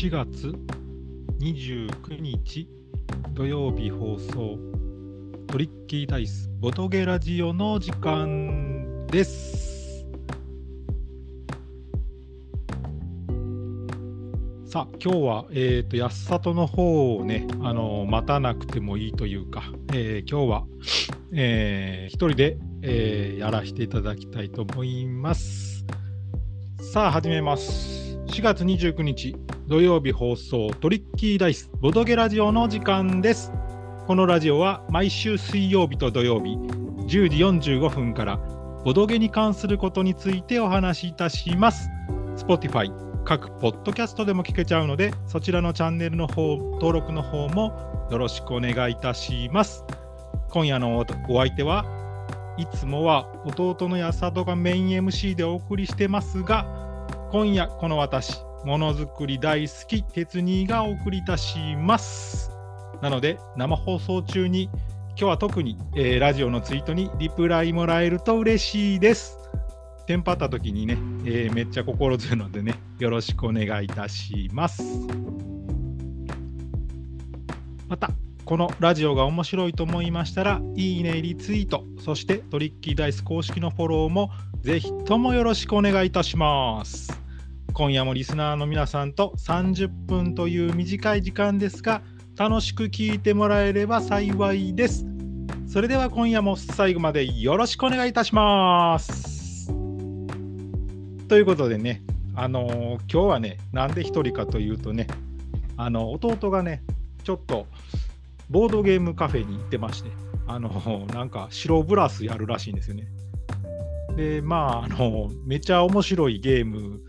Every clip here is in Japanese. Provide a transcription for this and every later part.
4月29日土曜日放送トリッキーダイスボトゲラジオの時間です。さあ今日は、えーと、安里の方をねあの待たなくてもいいというか、えー、今日は、えー、一人で、えー、やらせていただきたいと思います。さあ始めます。4月29日土曜日放送トリッキーダイスボドゲラジオの時間です。このラジオは毎週水曜日と土曜日10時45分からボドゲに関することについてお話しいたします。Spotify 各ポッドキャストでも聞けちゃうのでそちらのチャンネルの方登録の方もよろしくお願いいたします。今夜のお相手はいつもは弟の安里がメイン MC でお送りしてますが今夜この私ものづくり大好き鉄兄がお送りいたします。なので生放送中に今日は特に、えー、ラジオのツイートにリプライもらえると嬉しいです。テンパった時にね、えー、めっちゃ心強いのでね、よろしくお願いいたします。また、このラジオが面白いと思いましたら、いいね、リツイート、そしてトリッキーダイス公式のフォローもぜひともよろしくお願いいたします。今夜もリスナーの皆さんと30分という短い時間ですが楽しく聞いてもらえれば幸いです。それでは今夜も最後までよろしくお願いいたします。ということでね、あのー、今日はね、なんで一人かというとね、あの弟がね、ちょっとボードゲームカフェに行ってまして、あのー、なんか白ブラスやるらしいんですよね。で、まあ、あのめちゃ面白いゲーム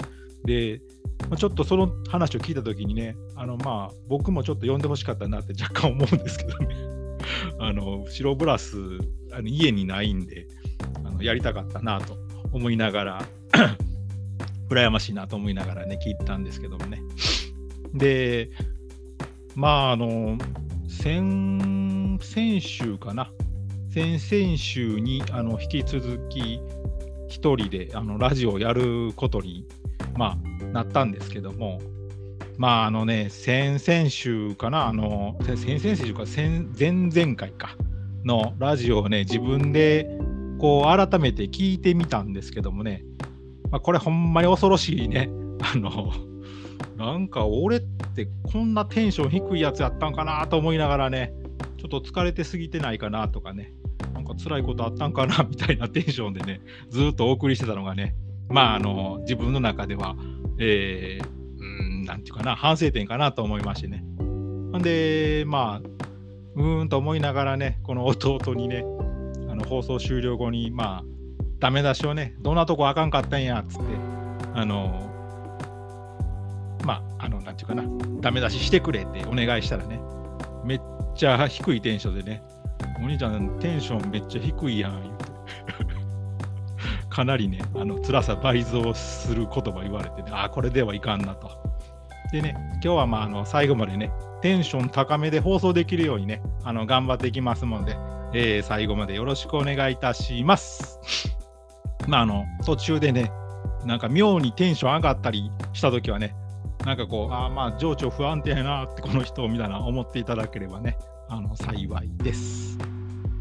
で、まあ、ちょっとその話を聞いたときにね、あのまあ僕もちょっと呼んでほしかったなって 若干思うんですけどね、あの白ブラスあの家にないんであのやりたかったなと思いながら、羨ましいなと思いながらね、聞いたんですけどもね。で、まああの、先先週かな、先々週にあの引き続き、一人であのラジオをやることにまあ、なったんですけども、まあ、あのね、先々週かな、あの、先々週か、前々回かのラジオをね、自分でこう改めて聞いてみたんですけどもね、まあ、これほんまに恐ろしいね、あの、なんか俺ってこんなテンション低いやつやったんかなと思いながらね、ちょっと疲れてすぎてないかなとかね、なんか辛いことあったんかなみたいなテンションでね、ずっとお送りしてたのがね、まあ、あの自分の中では、えー、うん、なんていうかな、反省点かなと思いましてね。んで、まあ、うーんと思いながらね、この弟にね、あの放送終了後に、まあ、ダメ出しをね、どんなとこあかんかったんやっつって、あの、まあ、あの、なんていうかな、ダメ出ししてくれってお願いしたらね、めっちゃ低いテンションでね、お兄ちゃんテンションめっちゃ低いやん、かなりね、あの辛さ倍増する言葉言われてね、ああ、これではいかんなと。でね、今日はまああの最後までね、テンション高めで放送できるようにね、あの頑張っていきますので、えー、最後までよろしくお願いいたします。まああの途中でね、なんか妙にテンション上がったりしたときはね、なんかこう、ああまあ情緒不安定やなってこの人みたいな思っていただければね、あの幸いです。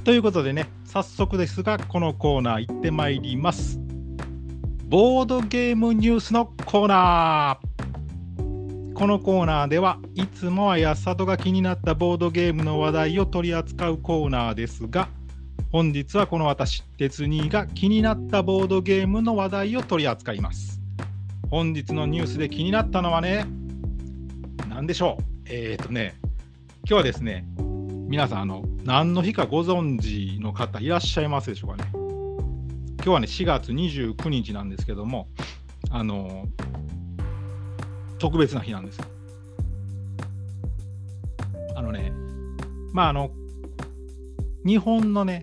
ということでね、早速ですが、このコーナー行ってまいります。ボードゲームニュースのコーナー。このコーナーではいつもは安里が気になったボードゲームの話題を取り扱うコーナーですが、本日はこの私、鉄兄が気になったボードゲームの話題を取り扱います。本日のニュースで気になったのはね、何でしょう？えっ、ー、とね、今日はですね、皆さん、あの、何の日かご存知の方いらっしゃいますでしょうかね。今日はね、4月29日なんですけども、あの、特別な日なんです。あのね、まあ、あの、日本のね、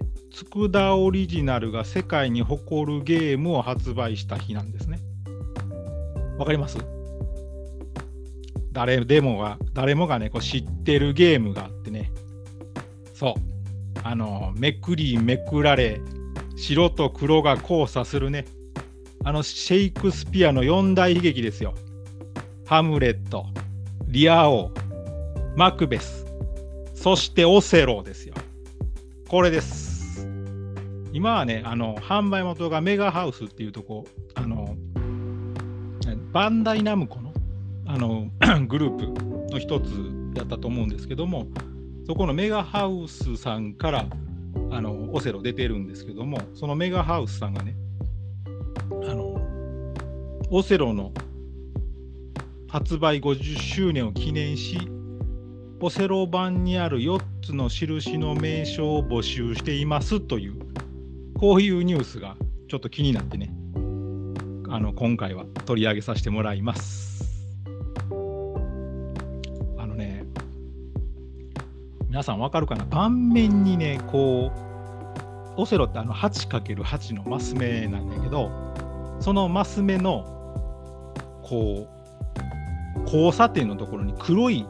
佃オリジナルが世界に誇るゲームを発売した日なんですね。わかります？誰でもが、誰もがね、こう知ってるゲームがあ、そう。あの、めくりめくられ、白と黒が交差するね。あの、シェイクスピアの四大悲劇ですよ。ハムレット、リア王、マクベス、そしてオセロですよ。これです。今はね、あの販売元がメガハウスっていうとこ、あのバンダイナムコのあの グループの一つやったと思うんですけども、そこのメガハウスさんからあのオセロ出てるんですけども、そのメガハウスさんがね、あのオセロの発売50周年を記念し、オセロ版にある4つの印の名称を募集していますという、こういうニュースがちょっと気になってね、あの今回は取り上げさせてもらいます。皆さんわかるかな？盤面にね、こう、オセロってあの 8×8 のマス目なんだけど、そのマス目のこう交差点のところに黒い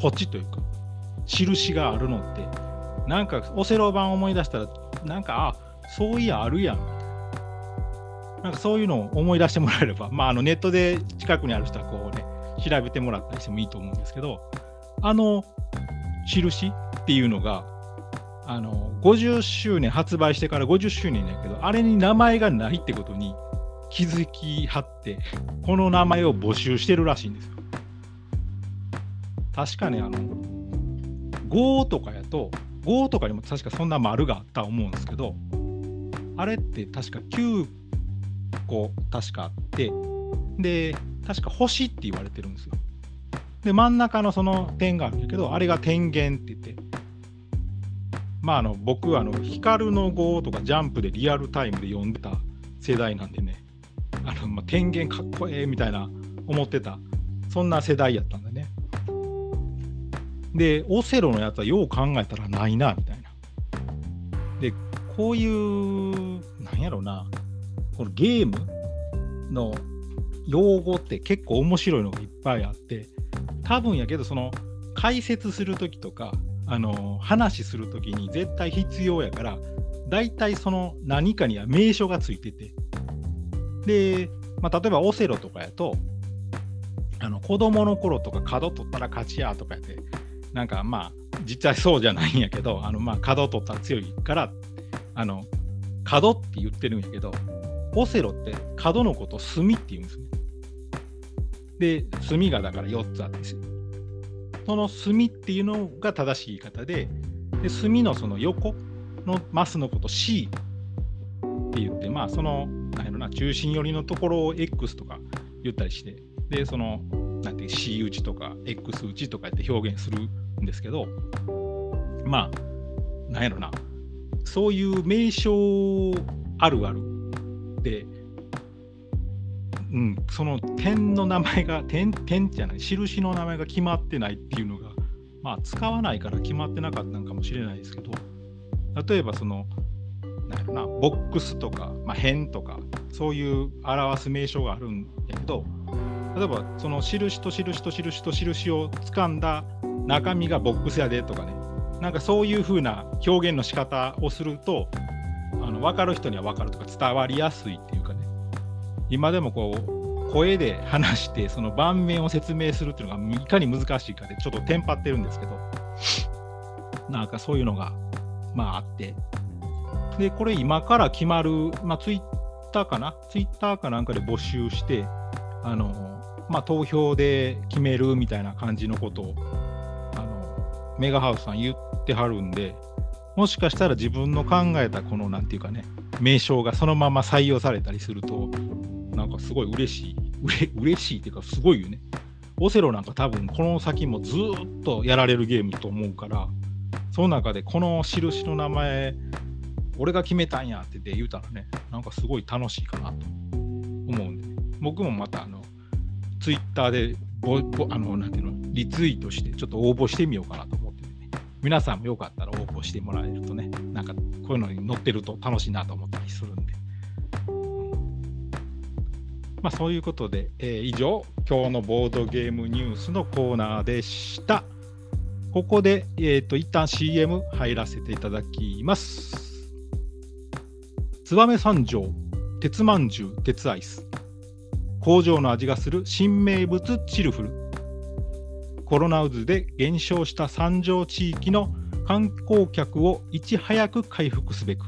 ポチというか印があるのってなんかオセロ版思い出したらなんかあそういやあるやん。なんかそういうのを思い出してもらえれば、まあ、あのネットで近くにある人はこうね調べてもらったりしてもいいと思うんですけどあの印っていうのがあの50周年発売してから50周年やけどあれに名前がないってことに気づきはって、この名前を募集してるらしいんですよ。確かね、あの、5とかやと、5とかにも確かそんな丸があったと思うんですけど、あれって確か9個確かあって、で、確か星って言われてるんですよ。で、真ん中のその点があるんだけど、あれが天元って言って、まあ、あの僕はあの光の5とかジャンプでリアルタイムで読んでた世代なんでね、あの、まあ、天元かっこええみたいな思ってたそんな世代やったんだね。でオセロのやつはよう考えたらないなみたいな。でこういうなんやろなこのゲームの用語って結構面白いのがいっぱいあって多分やけどその解説する時とかあの話する時に絶対必要やから大体その何かには名称がついててで、まあ、例えばオセロとかやと、あの子供の頃とか角取ったら勝ちやとかやって、なんかまあ、実際そうじゃないんやけど、あのまあ角取ったら強いから、あの、角って言ってるんやけど、オセロって角のこと墨って言うんですね。で、墨がだから4つあって、その墨っていうのが正しい言い方で、で墨のその横のマスのこと C って言って、まあそのなんやろな、中心寄りのところを X とか言ったりして、で、その、なんて C 打ちとか X 打ちとかって表現するんですけど、まあ、なんやろな、そういう名称あるあるで、うん、その点の名前が、点、点じゃない、印の名前が決まってないっていうのが、まあ、使わないから決まってなかったのかもしれないですけど、例えばその、なんなボックスとか、まあ、辺とかそういう表す名称があるんやけど例えばその印と印と印と印を掴んだ中身がボックスやでとかねなんかそういう風な表現の仕方をするとあの分かる人には分かるとか伝わりやすいっていう今でもこう声で話してその盤面を説明するっていうのがいかに難しいかでちょっとテンパってるんですけど。なんかそういうのがまああって。で、これ今から決まる、まあ、ツイッターかな？ツイッターかなんかで募集して、あの、まあ、投票で決めるみたいな感じのことを、あの、メガハウスさん言ってはるんで、もしかしたら自分の考えたこの、なんていうかね、名称がそのまま採用されたりすると、なんかすごい嬉しい、うれ嬉しいっていうか、すごいよね。オセロなんか多分この先もずっとやられるゲームと思うから、その中でこの印の名前俺が決めたんやって言うたらね、なんかすごい楽しいかなと思うんで、僕もまたあの、ツイッターでぼぼあの、なんていうの、リツイートして、ちょっと応募してみようかなと思ってね、皆さんもよかったら応募してもらえるとね、なんかこういうのに載ってると楽しいなと思ったりするんで。まあ、そういうことで、えー、以上、今日のボードゲームニュースのコーナーでした。ここで、えーと一旦 CM 入らせていただきます。燕三条鉄まんじゅう鉄アイス工場の味がする新名物チルフルコロナ渦で減少した三条地域の観光客をいち早く回復すべく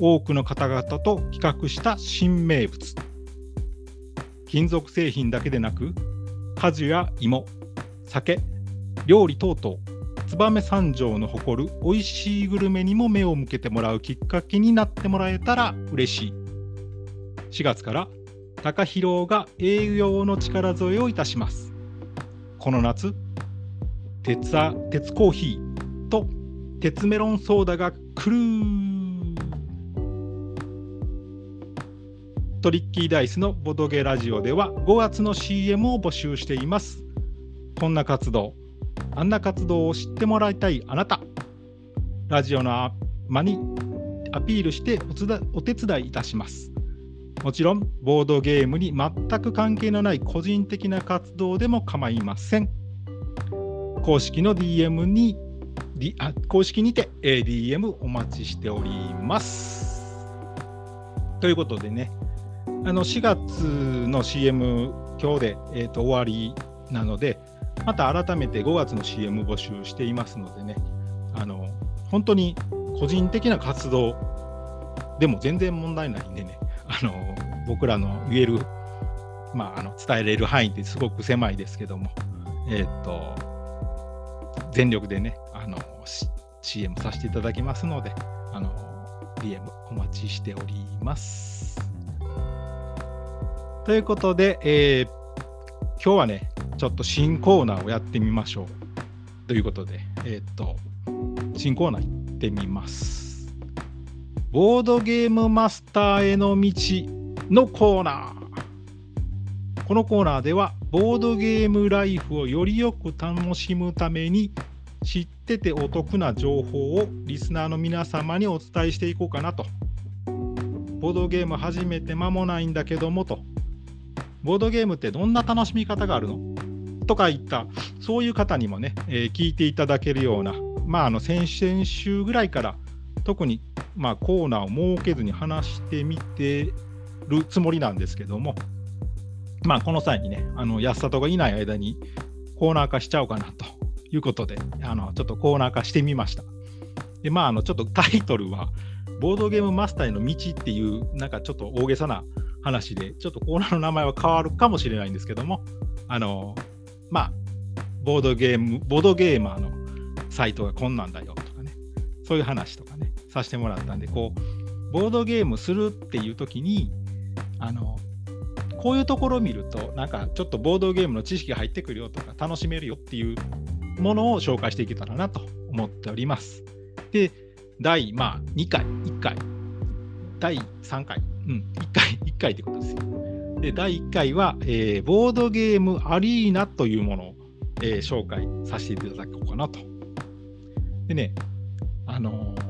多くの方々と企画した新名物金属製品だけでなく果樹や芋酒料理等々燕三条の誇る美味しいグルメにも目を向けてもらうきっかけになってもらえたら嬉しい。4月から高広が営業の力添えをいたします。この夏鉄鉄コーヒーと鉄メロンソーダが来るトリッキーダイスのボドゲラジオでは5月の CM を募集しています。こんな活動あんな活動を知ってもらいたいあなた。ラジオの間にアピールしてお手伝いいたします。もちろんボードゲームに全く関係のない個人的な活動でも構いません。公式の DM に、D、あ公式にて DM お待ちしております。ということでねあの4月の CM 今日で、えーと終わりなのでまた改めて5月の CM 募集していますのでねあの本当に個人的な活動でも全然問題ないんでねあの僕らの言える、まあ、あの伝えれる範囲ってすごく狭いですけども、えー、っと全力でねあの CM させていただきますのであの DM お待ちしております。ということで、えー、今日はねちょっと新コーナーをやってみましょうということで、えー、っと新コーナー行ってみます。ボードゲームマスターへの道のコーナー。このコーナーでは、ボードゲームライフをよりよく楽しむために、知っててお得な情報をリスナーの皆様にお伝えしていこうかなと。ボードゲーム始めて間もないんだけどもと。ボードゲームってどんな楽しみ方があるの？とかいった、そういう方にもね、えー、聞いていただけるような、まあ、あの先々週ぐらいから特にまあ、コーナーを設けずに話してみてるつもりなんですけども、まあ、この際にね、あの安里がいない間にコーナー化しちゃおうかなということで、あのちょっとコーナー化してみました。で、まあ、あのちょっとタイトルは、ボードゲームマスターへの道っていう、なんかちょっと大げさな話で、ちょっとコーナーの名前は変わるかもしれないんですけども、あの、まあ、ボードゲーム、ボードゲーマーのサイトがこんなんだよとかね、そういう話とかね、させてもらったんで、こう、ボードゲームするっていう時に、あの、こういうところを見ると、なんかちょっとボードゲームの知識が入ってくるよとか、楽しめるよっていうものを紹介していけたらなと思っております。で、第、まあ、2回、1回、第3回、うん、1回、1回ってことですよ。で、第1回は、えー、ボードゲームアリーナというものを、えー、紹介させていただこうかなと。でね、あのー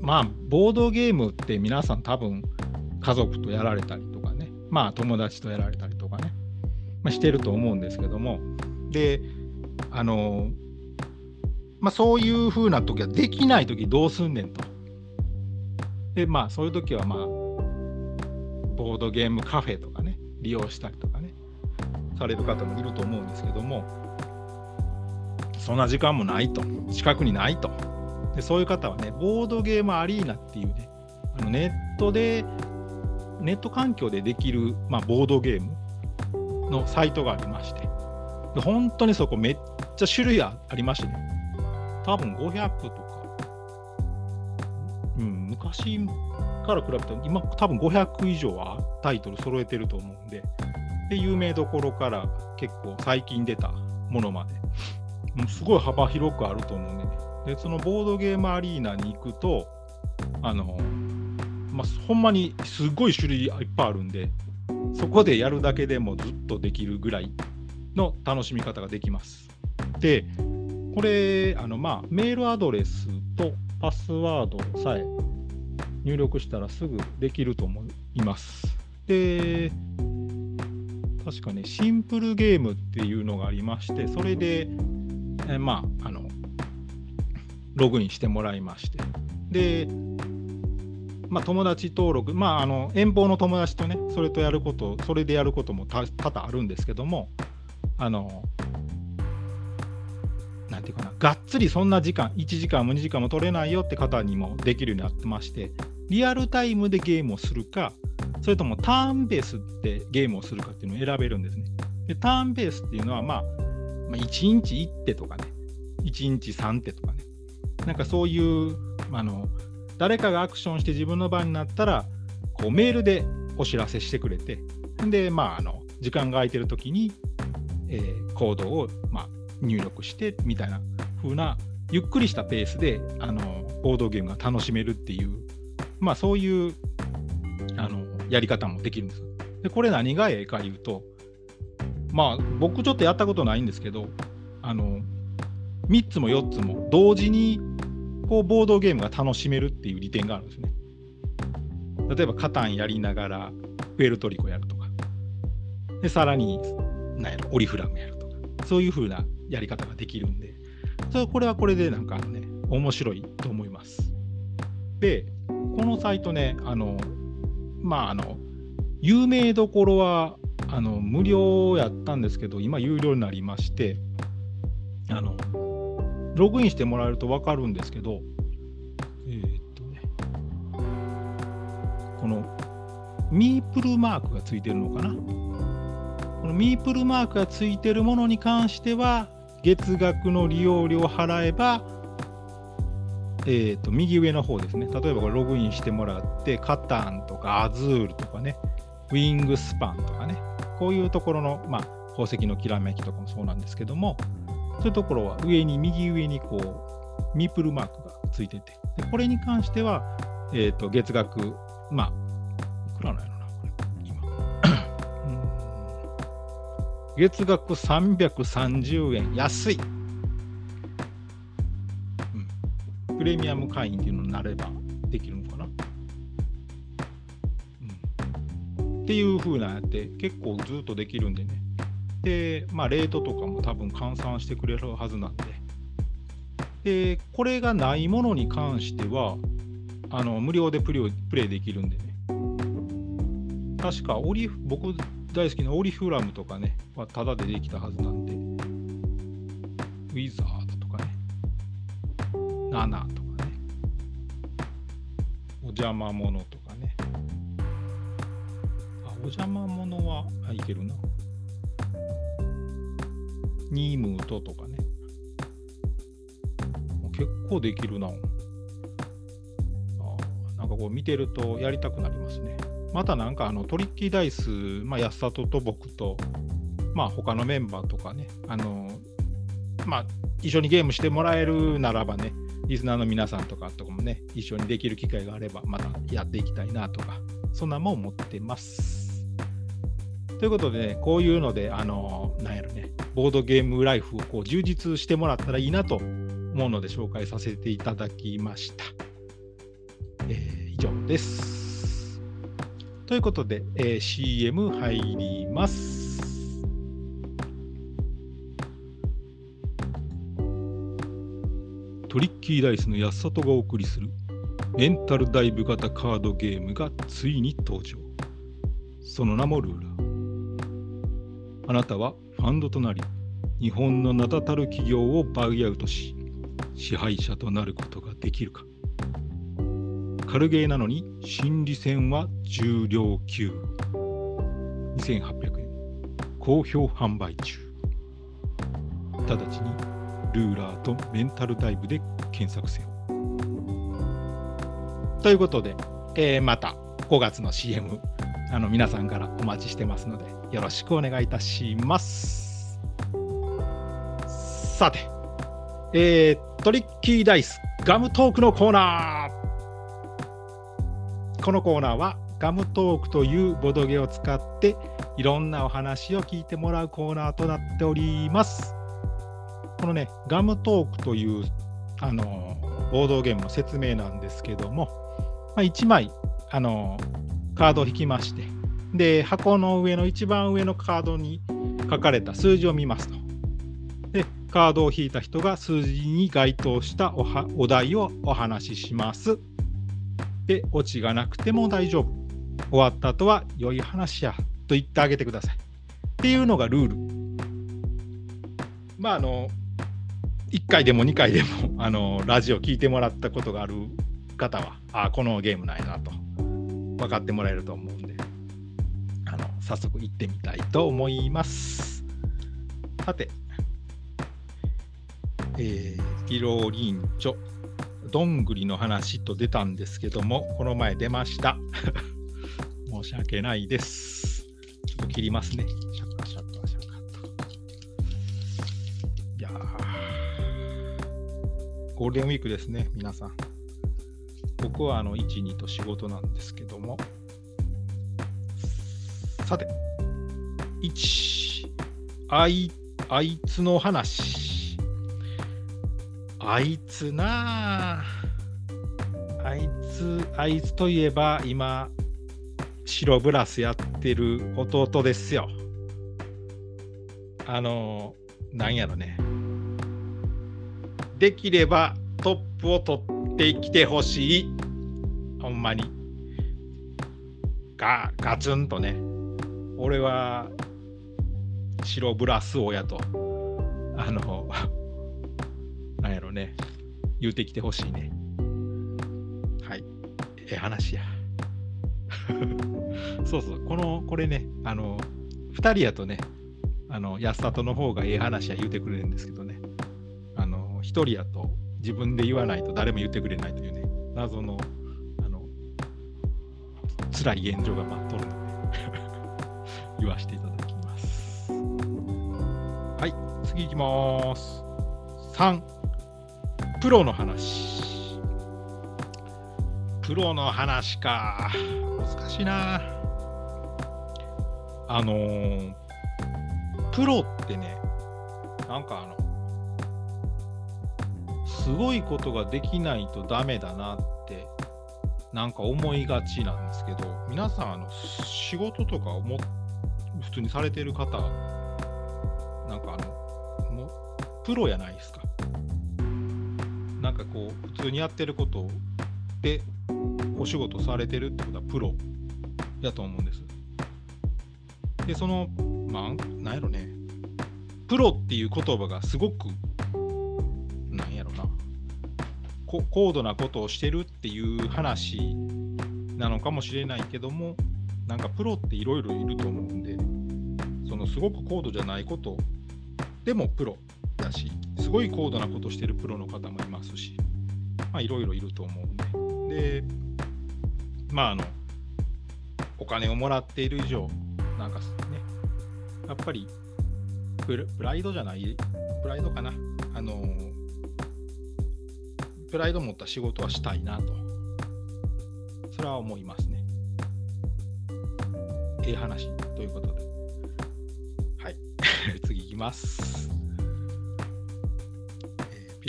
まあ、ボードゲームって皆さん多分家族とやられたりとかね、まあ友達とやられたりとかね、まあ、してると思うんですけども、で、あの、まあそういう風な時はできない時どうすんねんと。で、まあそういう時はまあ、ボードゲームカフェとかね、利用したりとかね、される方もいると思うんですけども、そんな時間もないと、近くにないと。でそういう方はね、ボードゲームアリーナっていうね、あのネットで、ネット環境でできる、まあ、ボードゲームのサイトがありまして、で本当にそこめっちゃ種類ありましてね、多分500とか、昔から比べたら、今多分500以上はタイトル揃えてると思うんで、で、有名どころから結構最近出たものまで、もうすごい幅広くあると思うんでね、でそのボードゲームアリーナに行くとあの、まあ、ほんまにすごい種類いっぱいあるんでそこでやるだけでもずっとできるぐらいの楽しみ方ができます。でこれあの、まあ、メールアドレスとパスワードさえ入力したらすぐできると思います。で確かねシンプルゲームっていうのがありましてそれでえまああのログインしてもらいまして、で、まあ、友達登録、まあ、あの遠方の友達とね、それとやること、それでやることも多々あるんですけども、あの、ていうかな、がっつりそんな時間、1時間も2時間も取れないよって方にもできるようになってまして、リアルタイムでゲームをするか、それともターンベースでゲームをするかっていうのを選べるんですね。でターンベースっていうのは、まあ、まあ、1日1手とかね、1日3手とかね、なんかそういう、あの、誰かがアクションして自分の番になったら、こうメールでお知らせしてくれて、で、まあ、あの時間が空いてる時に、えー、コードを、まあ、入力してみたいな風な、ゆっくりしたペースで、あの、ボードゲームが楽しめるっていう、まあ、そういう、あの、やり方もできるんです。で、これ何がええか言うと、まあ、僕ちょっとやったことないんですけど、あの、3つも4つも同時にこうボードゲームが楽しめるっていう利点があるんですね。例えば、カタンやりながら、プエルトリコやるとか、で、さらに、なんやろ、オリフラムやるとか、そういう風なやり方ができるんで、これはこれでなんかね、面白いと思います。で、このサイトね、あの、まあ、あの、有名どころは、あの、無料やったんですけど、今有料になりまして、あの、ログインしてもらえると分かるんですけど、えー、っとね、このミープルマークがついてるのかな？このミープルマークがついてるものに関しては、月額の利用料を払えば、えー、と右上の方ですね、例えばこれログインしてもらって、カタンとかアズールとかね、ウィングスパンとかね、こういうところの、まあ、宝石のきらめきとかもそうなんですけども、そういうところは上に、右上にこう、ミプルマークがついてて、でこれに関しては、えー、と月額、まあ、いくらなん月額330円、安い。うん。プレミアム会員っていうのになればできるのかな。うん。っていう風なやって結構ずっとできるんでね。で、まあ、レートとかも多分換算してくれるはずなんで。で、これがないものに関しては、あの無料でプレイできるんでね。確かオリ、僕大好きなオリフラムとかね、はタダでできたはずなんで、ウィザードとかね、ナナとかね、お邪魔者とかね。あ、お邪魔者は、あ、いけるな。ニームートとかね。結構できるな。あなんかこう見てるとやりたくなりますね。またなんかあのトリッキーダイス、まあ、安里と僕と、まあ他のメンバーとかね、あのまあ一緒にゲームしてもらえるならばね、リスナーの皆さんとかとかもね、一緒にできる機会があれば、またやっていきたいなとか、そんなもん思ってます。ということでね、こういうので、あの、なんやろね、ボードゲームライフをこう充実してもらったらいいなと思うので紹介させていただきました。えー、以上です。ということで、えー、CM 入ります。トリッキーダイスの安里がお送りするメンタルダイブ型カードゲームがついに登場。その名もルーラー。あなたはファンドとなり、日本の名だたる企業をバウアウトし、支配者となることができるか。軽ゲーなのに心理戦は重量級。2800円。好評販売中。直ちにルーラーとメンタルダイブで検索せよ。ということで、えー、また5月の CM あの皆さんからお待ちしてますのでよろしくお願いいたします。さて、えー、トリッキーダイスガムトークのコーナー。このコーナーはガムトークというボドゲを使っていろんなお話を聞いてもらうコーナーとなっております。このね、ガムトークというあのボードゲームの説明なんですけども、まあ、1枚あのカードを引きまして、で、箱の上の一番上のカードに書かれた数字を見ますと。で、カードを引いた人が数字に該当したおはお題をお話しします。で、オチがなくても大丈夫。終わった後は良い話やと言ってあげてください。っていうのがルール。まああの1回でも2回でも あのラジオ聞いてもらったことがある方はあこのゲームなんやなと分かってもらえると思うんであの早速行ってみたいと思いますさてえー、ピロリンチョどんぐりの話と出たんですけどもこの前出ました。申し訳ないです。ちょっと切りますね。シャカシャカシャカといやゴールデンウィークですね皆さん。僕はあの1、2と仕事なんですけども、さて、1、あいあいつの話。あいつなああいつ、あいつといえば今、白ブラスやってる弟ですよ。あの、なんやろね。できればトップを取ってきてほしい。ほんまに。ガガツンとね。俺は白ブラス親と、あの、ね。言うてきてほしいね。はい。ええ話や。そうそう。この、これね、あの、2人やとね、あの、安里の方がええ話や言うてくれるんですけどね。あの、1人やと自分で言わないと誰も言ってくれないというね、謎の、あの、辛い現状が待っとるので 言わせていただきます。はい、次いきます。3、プロの話。プロの話か。難しいな。あのープロってね、なんかあの、すごいことができないとダメだなってなんか思いがちなんですけど皆さんあの仕事とか思普通にされてる方なんかあのもプロやないですかなんかこう普通にやってることでお仕事されてるってことはプロやと思うんです。でそのまあなんやろね。プロっていう言葉がすごくなんやろな。高度なことをしてるっていう話なのかもしれないけどもなんかプロっていろいろいると思うんでそのすごく高度じゃないことでもプロ。だしすごい高度なことしてるプロの方もいますしまあいろいろいると思うんででまああのお金をもらっている以上なんかねやっぱりププライドじゃないプライドかなあのプライド持った仕事はしたいなと。それは思いますね。ええ話ということで。はい。次いきます。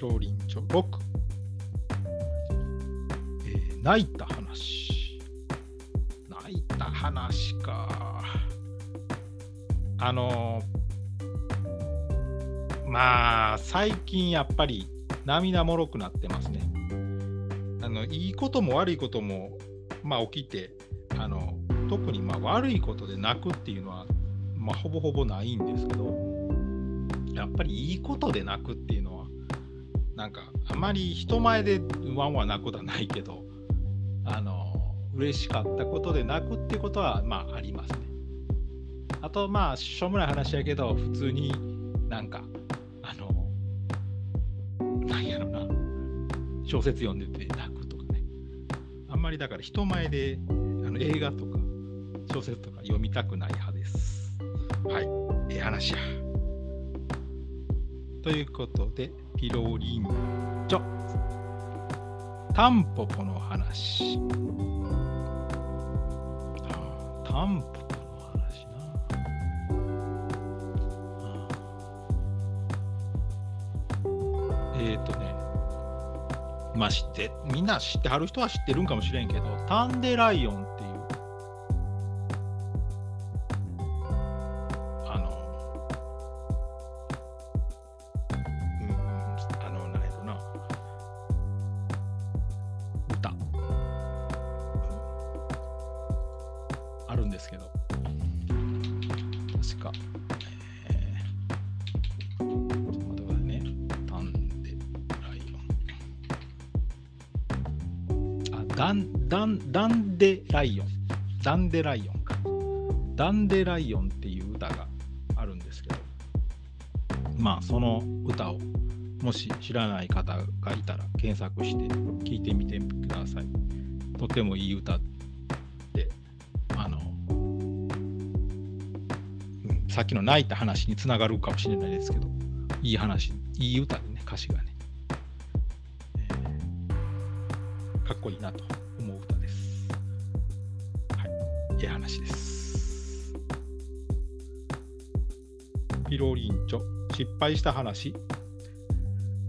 えーピローリンチョ6。えー泣いた話。泣いた話か。あのまあ、最近やっぱり涙もろくなってますね。あのいいことも悪いことも、まあ、起きてあの特にまあ悪いことで泣くっていうのは、まあ、ほぼほぼないんですけどやっぱりいいことで泣くっていうのはなんかあまり人前でワンワン泣くことはないけどあの嬉しかったことで泣くってことはまあありますね。あとまあしょうもない話やけど普通になんかあのなんやろな。小説読んでて泣くとかね。あんまりだから人前であの映画とか小説とか読みたくない派です。はい。ええ話や。ということでピロリン。チョタンポポの話。タンポポの話な。えっ、ー、とね。まあ知って、みんな知ってはる人は知ってるんかもしれんけど、タンデライオンダンダンデライオン。ダンデライオンか。ダンデライオンっていう歌があるんですけど、まあその歌をもし知らない方がいたら検索して聴いてみてください。とてもいい歌で、あの、うんさっきの泣いた話につながるかもしれないですけど、いい話、いい歌でね、歌詞がね、えーかっこいいなと。はい、いい話です。ピロリンチョ、失敗した話。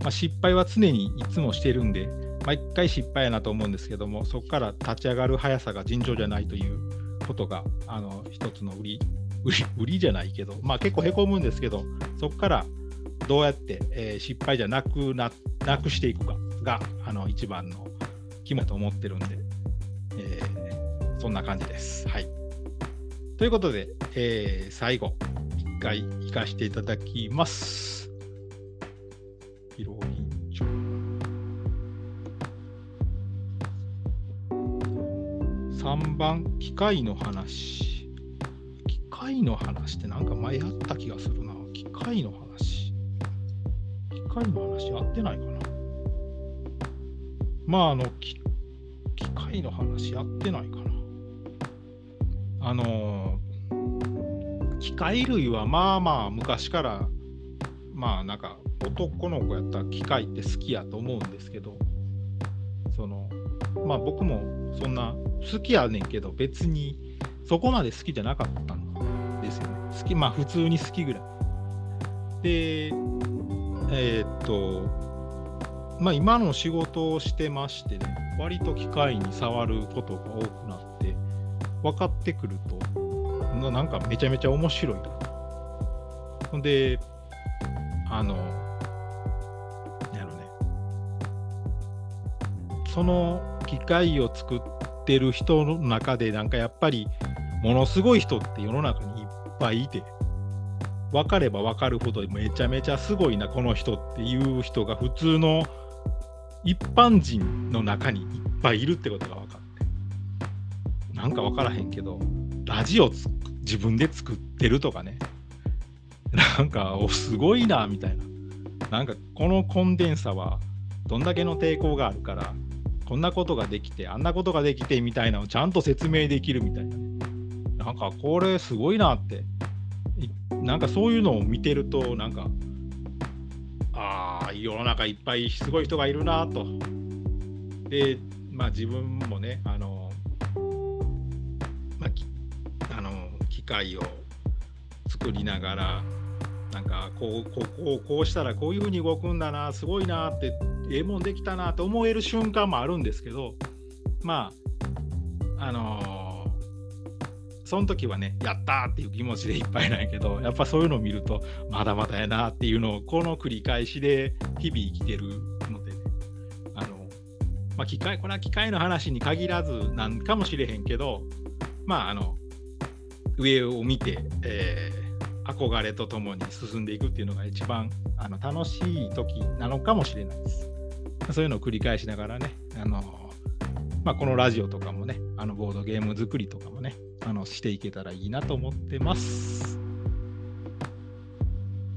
まあ、失敗は常にいつもしてるんで、毎回失敗やなと思うんですけども、そこから立ち上がる速さが尋常じゃないということが、あの、一つの売り、売り、売りじゃないけど、まあ結構へこむんですけど、そこからどうやって、えー失敗じゃなくな、なくしていくかが、あの、一番の肝と思ってるんで、そんな感じです。はい。ということで、えー最後、一回行かせていただきます。ピロリンチョ。3番、機械の話。機械の話ってなんか前やった気がするな。機械の話。機械の話やってないかな。まあ、あの、き機械の話やってないかな。あの機械類はまあまあ昔からまあなんか男の子やったら機械って好きやと思うんですけどそのまあ僕もそんな好きやねんけど別にそこまで好きじゃなかったんですよね。好きまあ普通に好きぐらい。でえーっとまあ今の仕事をしてましてね割と機械に触ることが多く分かってくるとななんかめちゃめちゃ面白いと。ほんで、あの、やろね、その機械を作ってる人の中で、なんかやっぱり、ものすごい人って世の中にいっぱいいて、分かれば分かるほどめちゃめちゃすごいな、この人っていう人が普通の一般人の中にいっぱいいるってことが分かって。なんか分からへんけど、ラジオつ自分で作ってるとかね。なんか、おすごいな、みたいな。なんか、このコンデンサはどんだけの抵抗があるから、こんなことができて、あんなことができて、みたいなのをちゃんと説明できるみたいなね。なんか、これすごいなって。なんか、そういうのを見てると、なんか、ああ、世の中いっぱいすごい人がいるなと。で、まあ自分もね、あの、機械を作りながらなんかこうこうこうこうしたらこういうふうに動くんだなすごいなってええもんできたなと思える瞬間もあるんですけどまああのーその時はねやったっていう気持ちでいっぱいなんやけどやっぱそういうのを見るとまだまだやなっていうのをこの繰り返しで日々生きてるのでねあのまあ機械これは機械の話に限らずなんかもしれへんけどまああの上を見て、えー憧れとともに進んでいくっていうのが一番あの楽しい時なのかもしれないです。そういうのを繰り返しながらね、あのまあ、このラジオとかもね、あのボードゲーム作りとかもね、あのしていけたらいいなと思ってます。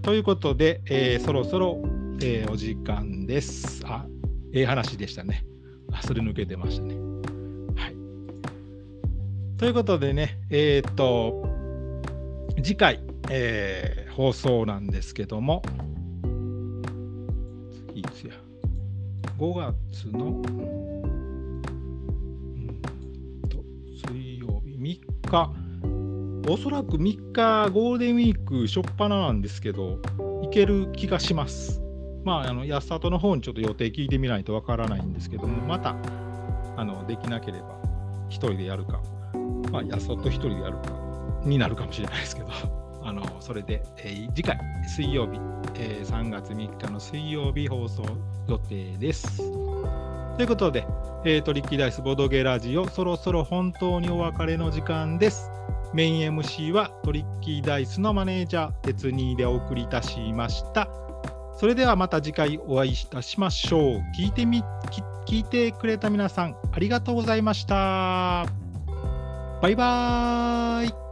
ということで、えーそろそろ、えーお時間です。あ、ええ話でしたね。あ、それ抜けてましたね。ということでね、えーっと、次回、えー放送なんですけども、いつや、5月の、うんと、水曜日、3日、おそらく3日、ゴールデンウィーク、初っ端なんですけど、行ける気がします。まあ、あの、安里の方にちょっと予定聞いてみないとわからないんですけども、また、あの、できなければ、一人でやるか、まあ、安里一人でやるか、になるかもしれないですけど、あの、それで、えー次回、水曜日、えー3月3日の水曜日放送予定です。ということで、えートリッキーダイスボドゲラジオ、そろそろ本当にお別れの時間です。メイン MC はトリッキーダイスのマネージャー、鉄兄でお送りいたしました。それではまた次回お会いいたしましょう。聞いてみ、聞いてくれた皆さん、ありがとうございました。バイバーイ。